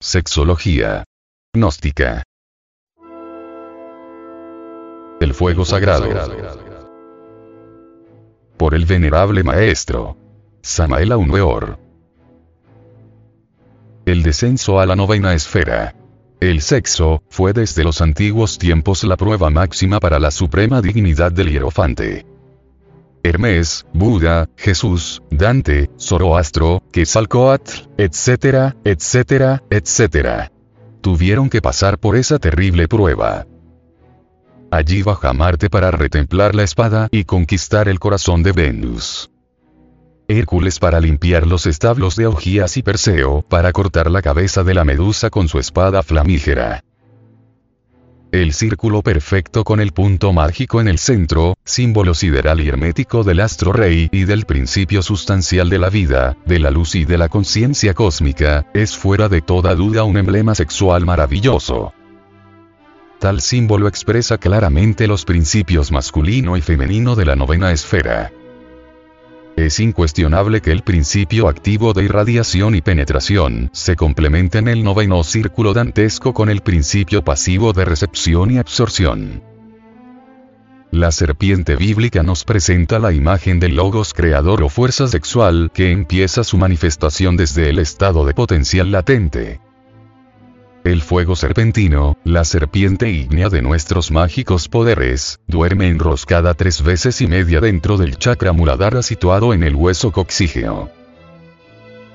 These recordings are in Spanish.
Sexología. Gnóstica. El fuego sagrado. Por el venerable maestro. Samael Weor. El descenso a la novena esfera. El sexo, fue desde los antiguos tiempos la prueba máxima para la suprema dignidad del hierofante. Hermes, Buda, Jesús, Dante, Zoroastro, Quetzalcoatl, etcétera, etcétera, etcétera. Tuvieron que pasar por esa terrible prueba. Allí baja Marte para retemplar la espada y conquistar el corazón de Venus. Hércules para limpiar los establos de Augías y Perseo para cortar la cabeza de la medusa con su espada flamígera. El círculo perfecto con el punto mágico en el centro, símbolo sideral y hermético del astro rey y del principio sustancial de la vida, de la luz y de la conciencia cósmica, es fuera de toda duda un emblema sexual maravilloso. Tal símbolo expresa claramente los principios masculino y femenino de la novena esfera. Es incuestionable que el principio activo de irradiación y penetración se complementa en el noveno círculo dantesco con el principio pasivo de recepción y absorción. La serpiente bíblica nos presenta la imagen del logos creador o fuerza sexual que empieza su manifestación desde el estado de potencial latente. El fuego serpentino, la serpiente ígnea de nuestros mágicos poderes, duerme enroscada tres veces y media dentro del chakra muladhara situado en el hueso coxígeo.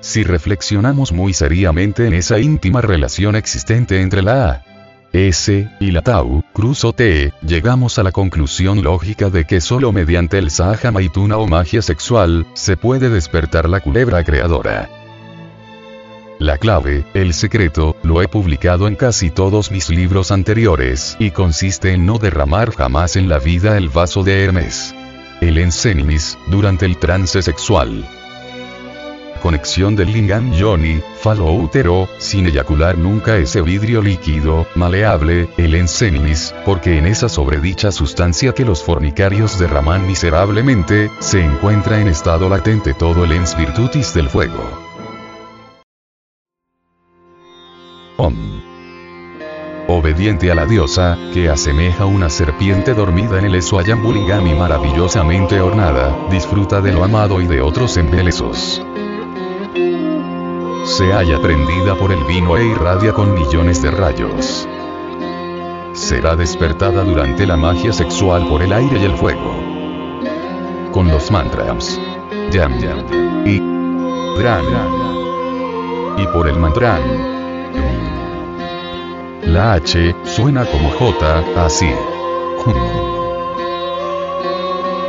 Si reflexionamos muy seriamente en esa íntima relación existente entre la A, S, y la Tau, cruz o T, llegamos a la conclusión lógica de que solo mediante el Sahaja Maituna o magia sexual, se puede despertar la culebra creadora. La clave, el secreto, lo he publicado en casi todos mis libros anteriores, y consiste en no derramar jamás en la vida el vaso de Hermes. El enseninis, durante el trance sexual. Conexión del lingam yoni, falo útero, sin eyacular nunca ese vidrio líquido, maleable, el enseninis, porque en esa sobredicha sustancia que los fornicarios derraman miserablemente, se encuentra en estado latente todo el ens virtutis del fuego. Obediente a la diosa, que asemeja una serpiente dormida en el Eswayambulingami maravillosamente ornada, disfruta de lo amado y de otros embelesos. Se halla prendida por el vino e irradia con millones de rayos. Será despertada durante la magia sexual por el aire y el fuego. Con los mantras. Yam Yam. Y. Dran. Y por el mantran. La H, suena como J, así.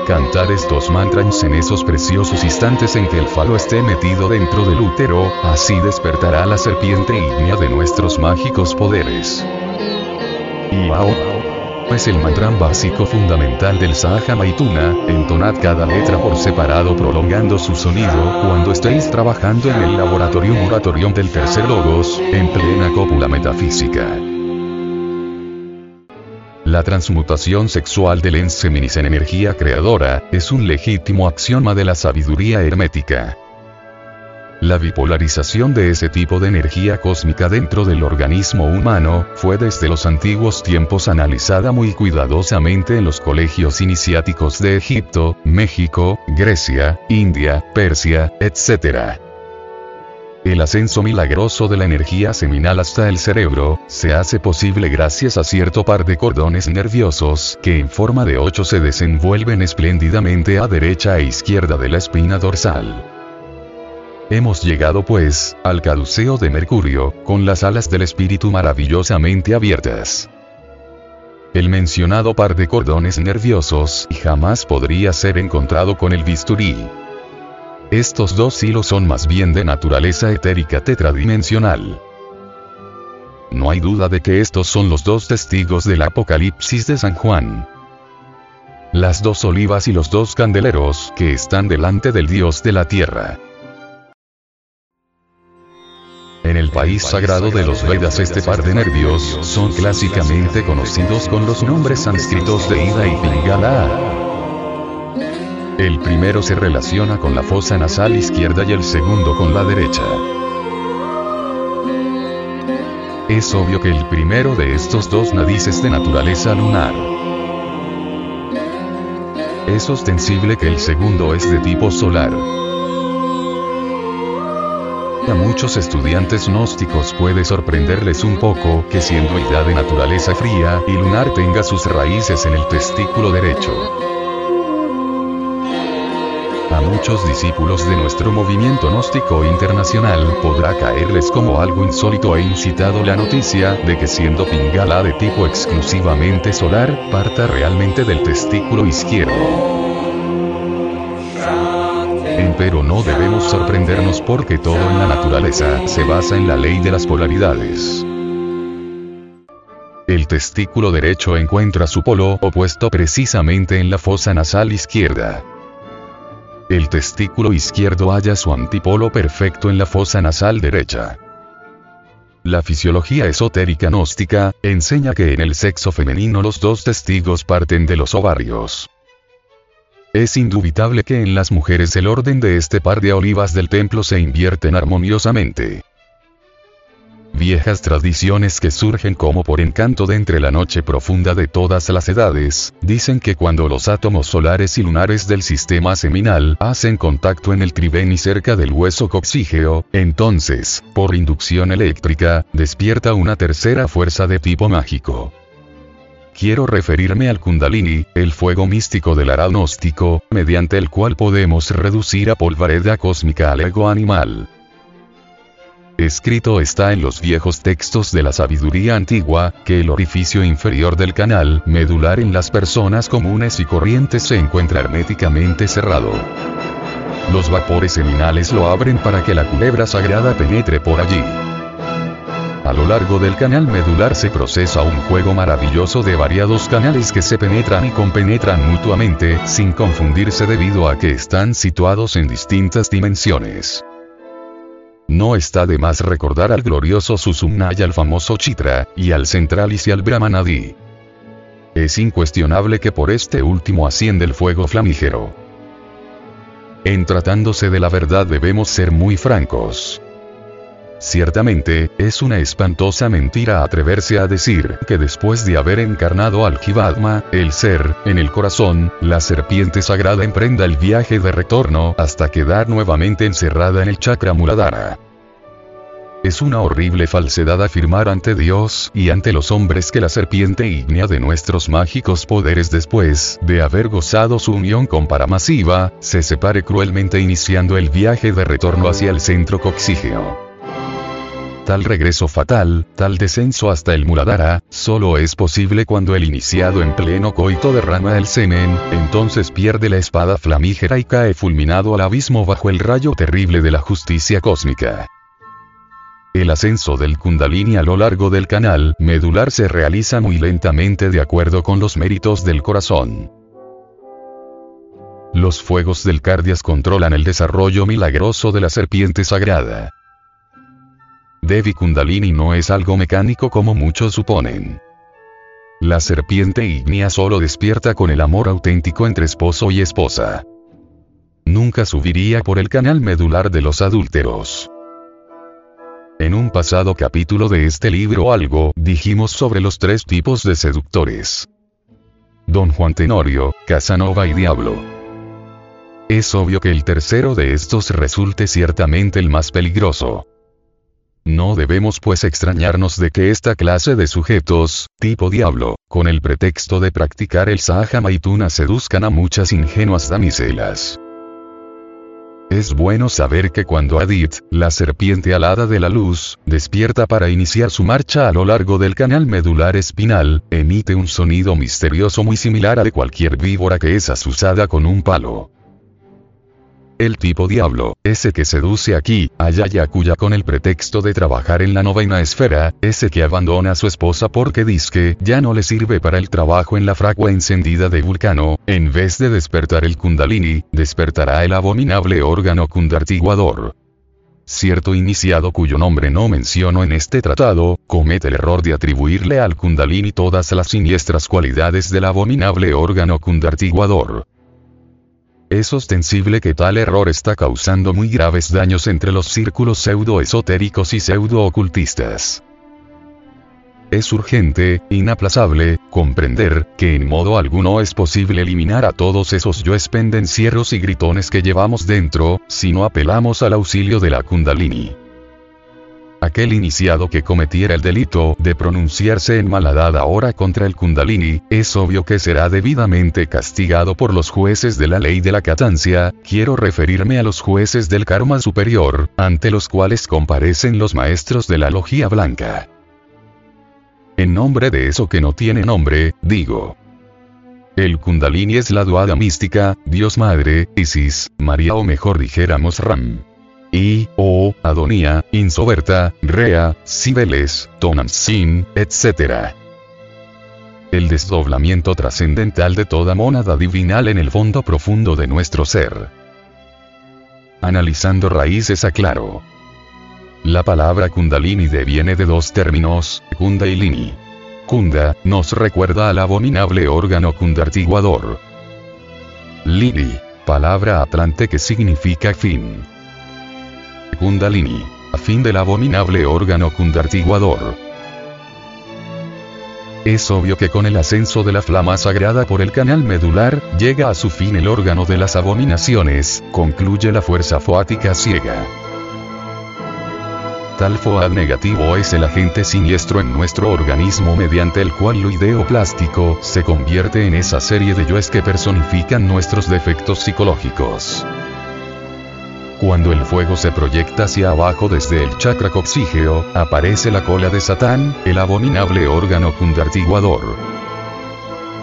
Cantar estos mantras en esos preciosos instantes en que el falo esté metido dentro del útero, así despertará la serpiente ígnea de nuestros mágicos poderes. Y es el mantra básico fundamental del Sahaja Maituna, entonad cada letra por separado prolongando su sonido cuando estéis trabajando en el laboratorio moratorium del tercer logos, en plena cópula metafísica. La transmutación sexual del enseminis en energía creadora, es un legítimo axioma de la sabiduría hermética. La bipolarización de ese tipo de energía cósmica dentro del organismo humano, fue desde los antiguos tiempos analizada muy cuidadosamente en los colegios iniciáticos de Egipto, México, Grecia, India, Persia, etc. El ascenso milagroso de la energía seminal hasta el cerebro, se hace posible gracias a cierto par de cordones nerviosos que en forma de ocho se desenvuelven espléndidamente a derecha e izquierda de la espina dorsal. Hemos llegado pues, al caduceo de Mercurio, con las alas del espíritu maravillosamente abiertas. El mencionado par de cordones nerviosos jamás podría ser encontrado con el bisturí. Estos dos hilos son más bien de naturaleza etérica tetradimensional. No hay duda de que estos son los dos testigos del Apocalipsis de San Juan. Las dos olivas y los dos candeleros que están delante del Dios de la tierra. En el país sagrado de los Vedas este par de nervios son clásicamente conocidos con los nombres sánscritos de Ida y Pingala. El primero se relaciona con la fosa nasal izquierda y el segundo con la derecha. Es obvio que el primero de estos dos nadis es de naturaleza lunar. Es ostensible que el segundo es de tipo solar. A muchos estudiantes gnósticos puede sorprenderles un poco que siendo idea de naturaleza fría y lunar tenga sus raíces en el testículo derecho. A muchos discípulos de nuestro movimiento gnóstico internacional podrá caerles como algo insólito e incitado la noticia de que siendo Pingala de tipo exclusivamente solar, parta realmente del testículo izquierdo pero no debemos sorprendernos porque todo en la naturaleza se basa en la ley de las polaridades. El testículo derecho encuentra su polo opuesto precisamente en la fosa nasal izquierda. El testículo izquierdo halla su antipolo perfecto en la fosa nasal derecha. La fisiología esotérica gnóstica enseña que en el sexo femenino los dos testigos parten de los ovarios. Es indubitable que en las mujeres el orden de este par de olivas del templo se invierten armoniosamente. Viejas tradiciones que surgen como por encanto de entre la noche profunda de todas las edades, dicen que cuando los átomos solares y lunares del sistema seminal hacen contacto en el triveni cerca del hueso coxígeo, entonces, por inducción eléctrica, despierta una tercera fuerza de tipo mágico. Quiero referirme al Kundalini, el fuego místico del aranóstico, mediante el cual podemos reducir a polvareda cósmica al ego animal. Escrito está en los viejos textos de la sabiduría antigua, que el orificio inferior del canal medular en las personas comunes y corrientes se encuentra herméticamente cerrado. Los vapores seminales lo abren para que la culebra sagrada penetre por allí. A lo largo del canal medular se procesa un juego maravilloso de variados canales que se penetran y compenetran mutuamente, sin confundirse debido a que están situados en distintas dimensiones. No está de más recordar al glorioso Susumna y al famoso Chitra, y al Centralis y al Brahmanadi. Es incuestionable que por este último asciende el fuego flamígero. En tratándose de la verdad debemos ser muy francos. Ciertamente, es una espantosa mentira atreverse a decir que después de haber encarnado al Jivatma, el ser, en el corazón, la serpiente sagrada emprenda el viaje de retorno hasta quedar nuevamente encerrada en el chakra muladhara. Es una horrible falsedad afirmar ante Dios y ante los hombres que la serpiente ígnea de nuestros mágicos poderes después de haber gozado su unión con Paramasiva, se separe cruelmente iniciando el viaje de retorno hacia el centro coxígeo. Tal regreso fatal, tal descenso hasta el Muladhara, solo es posible cuando el iniciado en pleno coito derrama el semen, entonces pierde la espada flamígera y cae fulminado al abismo bajo el rayo terrible de la justicia cósmica. El ascenso del kundalini a lo largo del canal medular se realiza muy lentamente de acuerdo con los méritos del corazón. Los fuegos del cardias controlan el desarrollo milagroso de la serpiente sagrada. Devi Kundalini no es algo mecánico como muchos suponen. La serpiente ígnea solo despierta con el amor auténtico entre esposo y esposa. Nunca subiría por el canal medular de los adúlteros. En un pasado capítulo de este libro algo dijimos sobre los tres tipos de seductores. Don Juan Tenorio, Casanova y Diablo. Es obvio que el tercero de estos resulte ciertamente el más peligroso. No debemos pues extrañarnos de que esta clase de sujetos, tipo diablo, con el pretexto de practicar el Sahaja Maituna seduzcan a muchas ingenuas damiselas. Es bueno saber que cuando Adit, la serpiente alada de la luz, despierta para iniciar su marcha a lo largo del canal medular espinal, emite un sonido misterioso muy similar al de cualquier víbora que es asusada con un palo. El tipo diablo, ese que seduce aquí, allá y acuya con el pretexto de trabajar en la novena esfera, ese que abandona a su esposa porque que ya no le sirve para el trabajo en la fragua encendida de Vulcano, en vez de despertar el Kundalini, despertará el abominable órgano kundartiguador. Cierto iniciado cuyo nombre no menciono en este tratado, comete el error de atribuirle al Kundalini todas las siniestras cualidades del abominable órgano kundartiguador. Es ostensible que tal error está causando muy graves daños entre los círculos pseudo-esotéricos y pseudo-ocultistas. es urgente, inaplazable, comprender, que en modo alguno es posible eliminar a todos esos yoes pendencieros y gritones que llevamos dentro, si no apelamos al auxilio de la kundalini aquel iniciado que cometiera el delito de pronunciarse en maladad ahora contra el Kundalini, es obvio que será debidamente castigado por los jueces de la ley de la catancia, quiero referirme a los jueces del karma superior, ante los cuales comparecen los maestros de la logía blanca. En nombre de eso que no tiene nombre, digo. El Kundalini es la duada mística, Dios Madre, Isis, María o mejor dijéramos Ram. I, O, Adonía, Insoberta, Rea, Cibeles, Tonantzin, etc. El desdoblamiento trascendental de toda mónada divinal en el fondo profundo de nuestro ser. Analizando raíces aclaro. La palabra kundalini deviene de dos términos, kunda y lini. Kunda, nos recuerda al abominable órgano kundartiguador. Lini, palabra atlante que significa fin. Kundalini. A fin del abominable órgano kundartiguador. Es obvio que con el ascenso de la flama sagrada por el canal medular, llega a su fin el órgano de las abominaciones, concluye la fuerza foática ciega. Tal foad negativo es el agente siniestro en nuestro organismo mediante el cual lo ideoplástico se convierte en esa serie de yoes que personifican nuestros defectos psicológicos. Cuando el fuego se proyecta hacia abajo desde el chakra coxígeo, aparece la cola de Satán, el abominable órgano kundartiguador.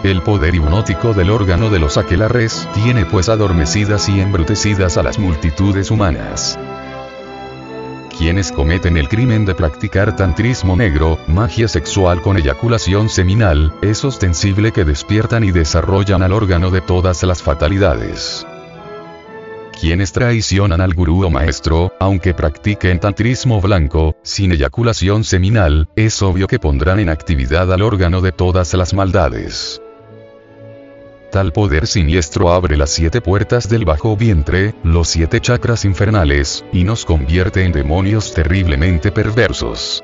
El poder hipnótico del órgano de los aquelares tiene pues adormecidas y embrutecidas a las multitudes humanas. Quienes cometen el crimen de practicar tantrismo negro, magia sexual con eyaculación seminal, es ostensible que despiertan y desarrollan al órgano de todas las fatalidades quienes traicionan al gurú o maestro, aunque practiquen tantrismo blanco, sin eyaculación seminal, es obvio que pondrán en actividad al órgano de todas las maldades. Tal poder siniestro abre las siete puertas del bajo vientre, los siete chakras infernales, y nos convierte en demonios terriblemente perversos.